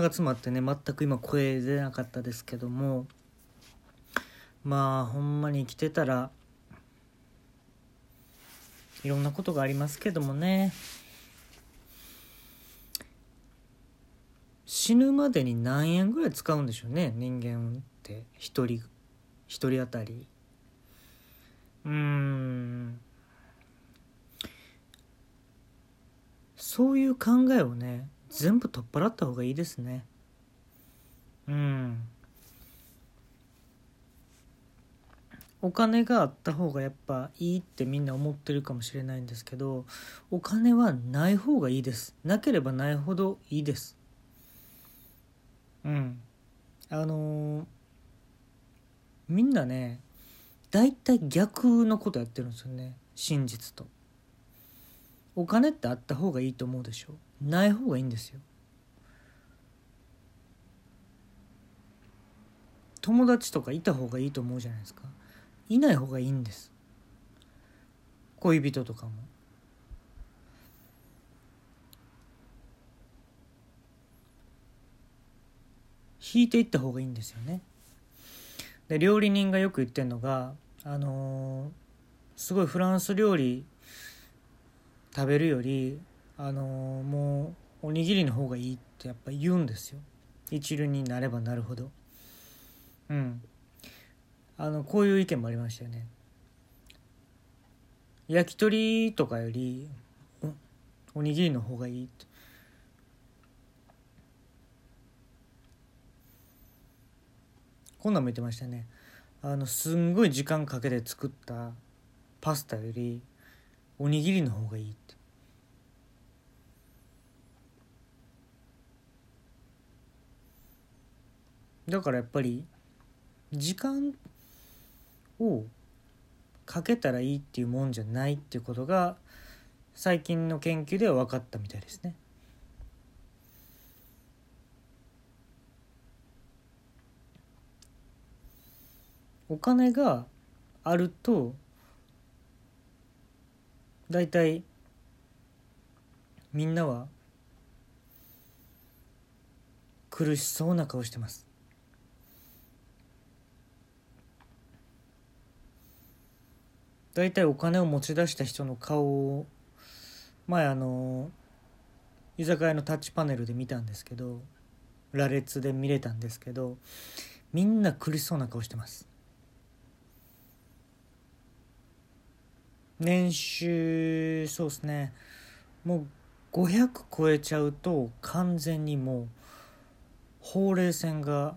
が詰まってね全く今声出なかったですけどもまあほんまに生きてたらいろんなことがありますけどもね。死ぬまでに何円ぐらい使うんでしょうね人間って。一人一人当たり。うん。そういう考えをね全部取っ払った方がいいですね。うん。お金があった方がやっぱいいってみんな思ってるかもしれないんですけどお金はない方がいいです。なければないほどいいです。うん。あのーみんなね大体逆のことやってるんですよね。真実と。お金ってあった方がいいと思うでしょ？ない方がいいんですよ。友達とかいた方がいいと思うじゃないですか。いない方がいいんです。恋人とかも。引いていった方がいいんですよね。で料理人がよく言ってるのがあのーすごいフランス料理食べるよりあのーもうおにぎりの方がいいってやっぱ言うんですよ。一流になればなるほど。うん。あのこういう意見もありましたよね。焼き鳥とかよりおおにぎりの方がいいって。こんなんも言ってましたね。あのすんごい時間かけて作ったパスタよりおにぎりの方がいいってだからやっぱり時間をかけたらいいっていうもんじゃないっていうことが最近の研究では分かったみたいですね。お金があると大体みんなは苦しそうな顔してます。大体お金を持ち出した人の顔を前あの居酒屋のタッチパネルで見たんですけど羅列で見れたんですけどみんな苦しそうな顔してます。年収そうですね。もう500超えちゃうと完全にもうほうれい線が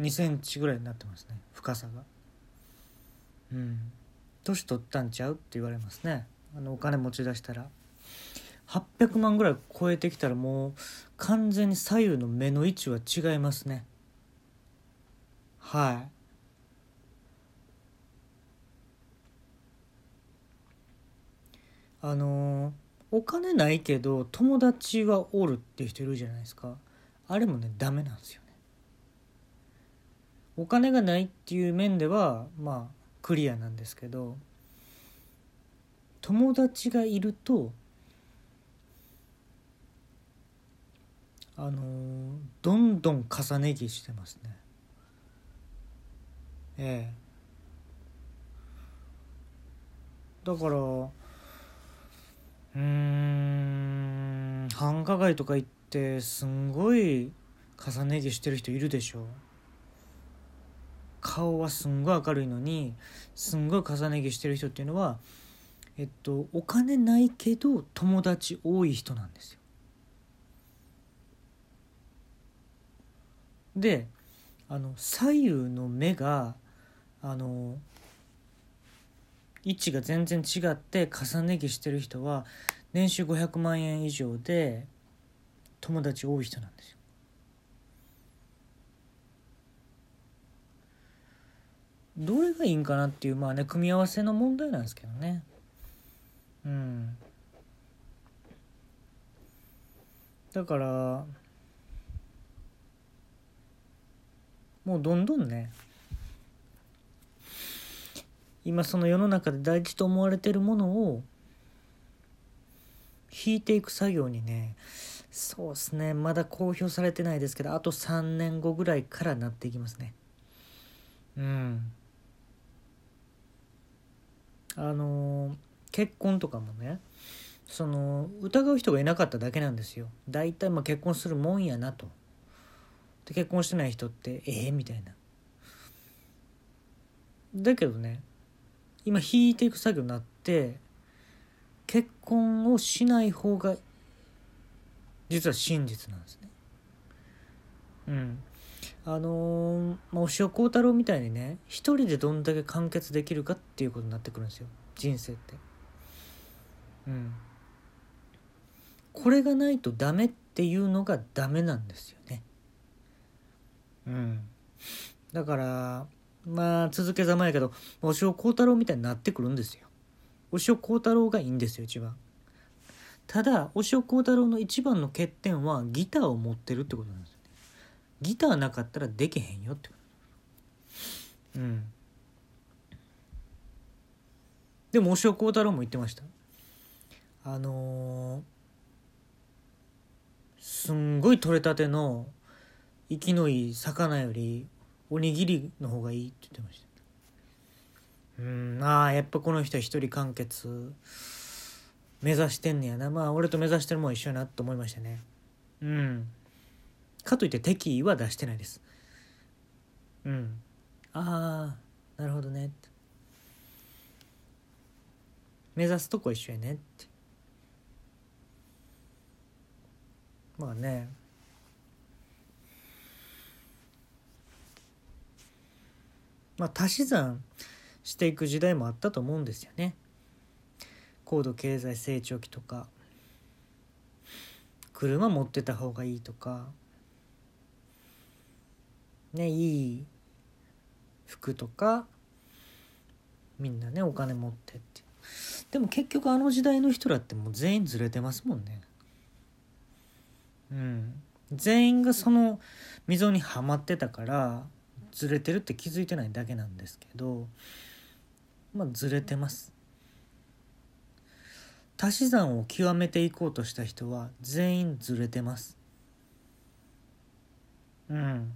2センチぐらいになってますね。深さが。うん。年取ったんちゃうって言われますね。あのお金持ち出したら。800万ぐらい超えてきたらもう完全に左右の目の位置は違いますね。はい。あのお金ないけど友達はおるって人いるじゃないですか。あれもねダメなんですよね。お金がないっていう面ではまあクリアなんですけど友達がいるとあのどんどん重ね着してますね。ええ。だからうん繁華街とか行ってすんごい重ね着してる人いるでしょ顔はすんごい明るいのにすんごい重ね着してる人っていうのはえっとお金ないけど友達多い人なんですよ。であの左右の目があの位置が全然違って重ね着してる人は年収500万円以上で友達多い人なんですよ。どれがいいんかなっていうまあね組み合わせの問題なんですけどねうんだからもうどんどんね今その世の中で大事と思われてるものを引いていく作業にねそうですねまだ公表されてないですけどあと3年後ぐらいからなっていきますね。うん。あの結婚とかもねその疑う人がいなかっただけなんですよ。大体まあ結婚するもんやなと。で結婚してない人ってええみたいな。だけどね今引いていく作業になって結婚をしない方が実は真実なんですね。うん。あのー、まあ、押尾幸太郎みたいにね一人でどんだけ完結できるかっていうことになってくるんですよ。人生って。うん。これがないとダメっていうのがダメなんですよね。うん。だからまあ続けざまやけど押尾幸太郎みたいになってくるんですよ。押尾幸太郎がいいんですよ一番。ただ押尾幸太郎の一番の欠点はギターを持ってるってことなんですよね。ギターなかったらできへんよってこと。うん。でも押尾幸太郎も言ってました。あのー、すんごい取れたての生きのいい魚よりおにぎりの方がいいって言ってました。うんああやっぱこの人は一人完結。目指してんねやな。まあ俺と目指してるもん一緒やなと思いましたね。うん。かといって敵意は出してないです。うん。ああなるほどねって。目指すとこ一緒やねって。まあね。まあ足し算していく時代もあったと思うんですよね。高度経済成長期とか車持ってた方がいいとかねいい服とかみんなねお金持ってって。でも結局あの時代の人らってもう全員ずれてますもんね。うん。全員がその溝にはまってたからずれてるって気づいてないだけなんですけどまあずれてます。足し算を極めていこうとした人は全員ずれてます。うん。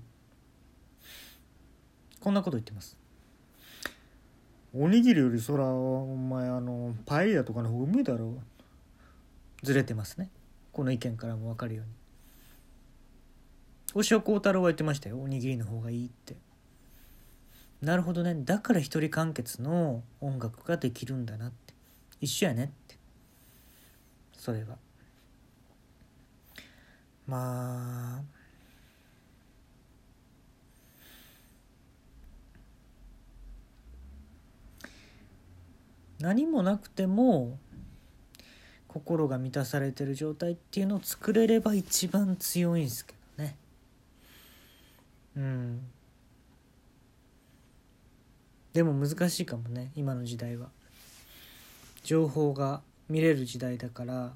こんなこと言ってます。おにぎりよりそらお前あのパエリアとかの方がうめえだろ。ずれてますね。この意見からも分かるように押尾幸太郎は言ってましたよ。おにぎりの方がいいって。なるほどね。だから一人完結の音楽ができるんだなって。一緒やねって。それは。まあ。何もなくても心が満たされてる状態っていうのを作れれば一番強いんですけど。うん。でも難しいかもね今の時代は。情報が見れる時代だから。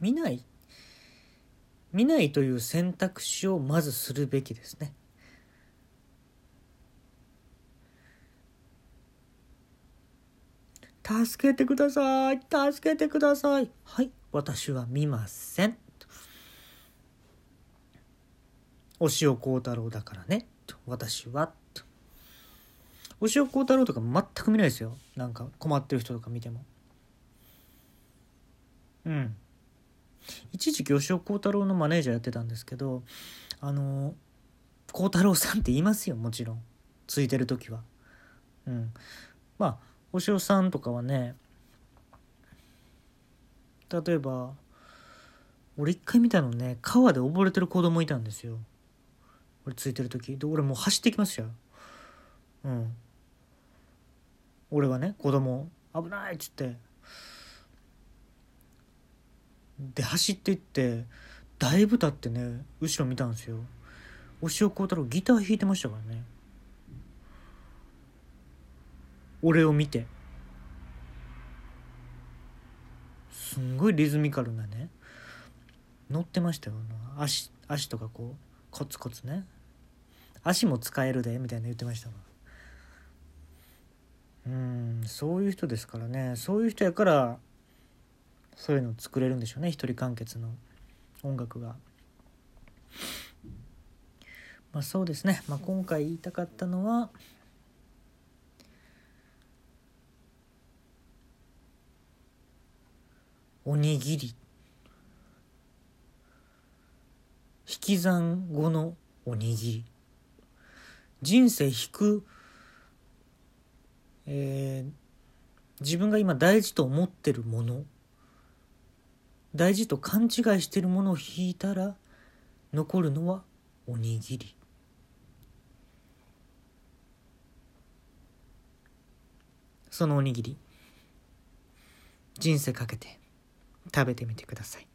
見ない見ないという選択肢をまずするべきですね。助けてください。助けてください。はい私は見ません。お塩幸太郎だからね。私は。お塩幸太郎とか全く見ないですよ。なんか困ってる人とか見ても。うん。一時期吉尾幸太郎のマネージャーやってたんですけどあの幸太郎さんって言いますよもちろん。ついてる時は。うん。まあお塩さんとかはね例えば俺一回見たのね川で溺れてる子供いたんですよ。俺ついてる時。で俺もう走ってきましたよ。うん。俺はね子供危ないっつって。で走っていってだいぶ経ってね後ろ見たんですよ。押尾幸太郎ギター弾いてましたからね。俺を見て。すんごいリズミカルなね。乗ってましたよ。足足とかこうコツコツね。足も使えるでみたいな言ってましたうんそういう人ですからね。そういう人やからそういうの作れるんでしょうね。一人完結の音楽が。まあそうですね、まあ、今回言いたかったのはおにぎり。引き算後のおにぎり。人生引く、えー、自分が今大事と思ってるもの。大事と勘違いしてるものを引いたら残るのはおにぎり。そのおにぎり。人生かけて。食べてみてください。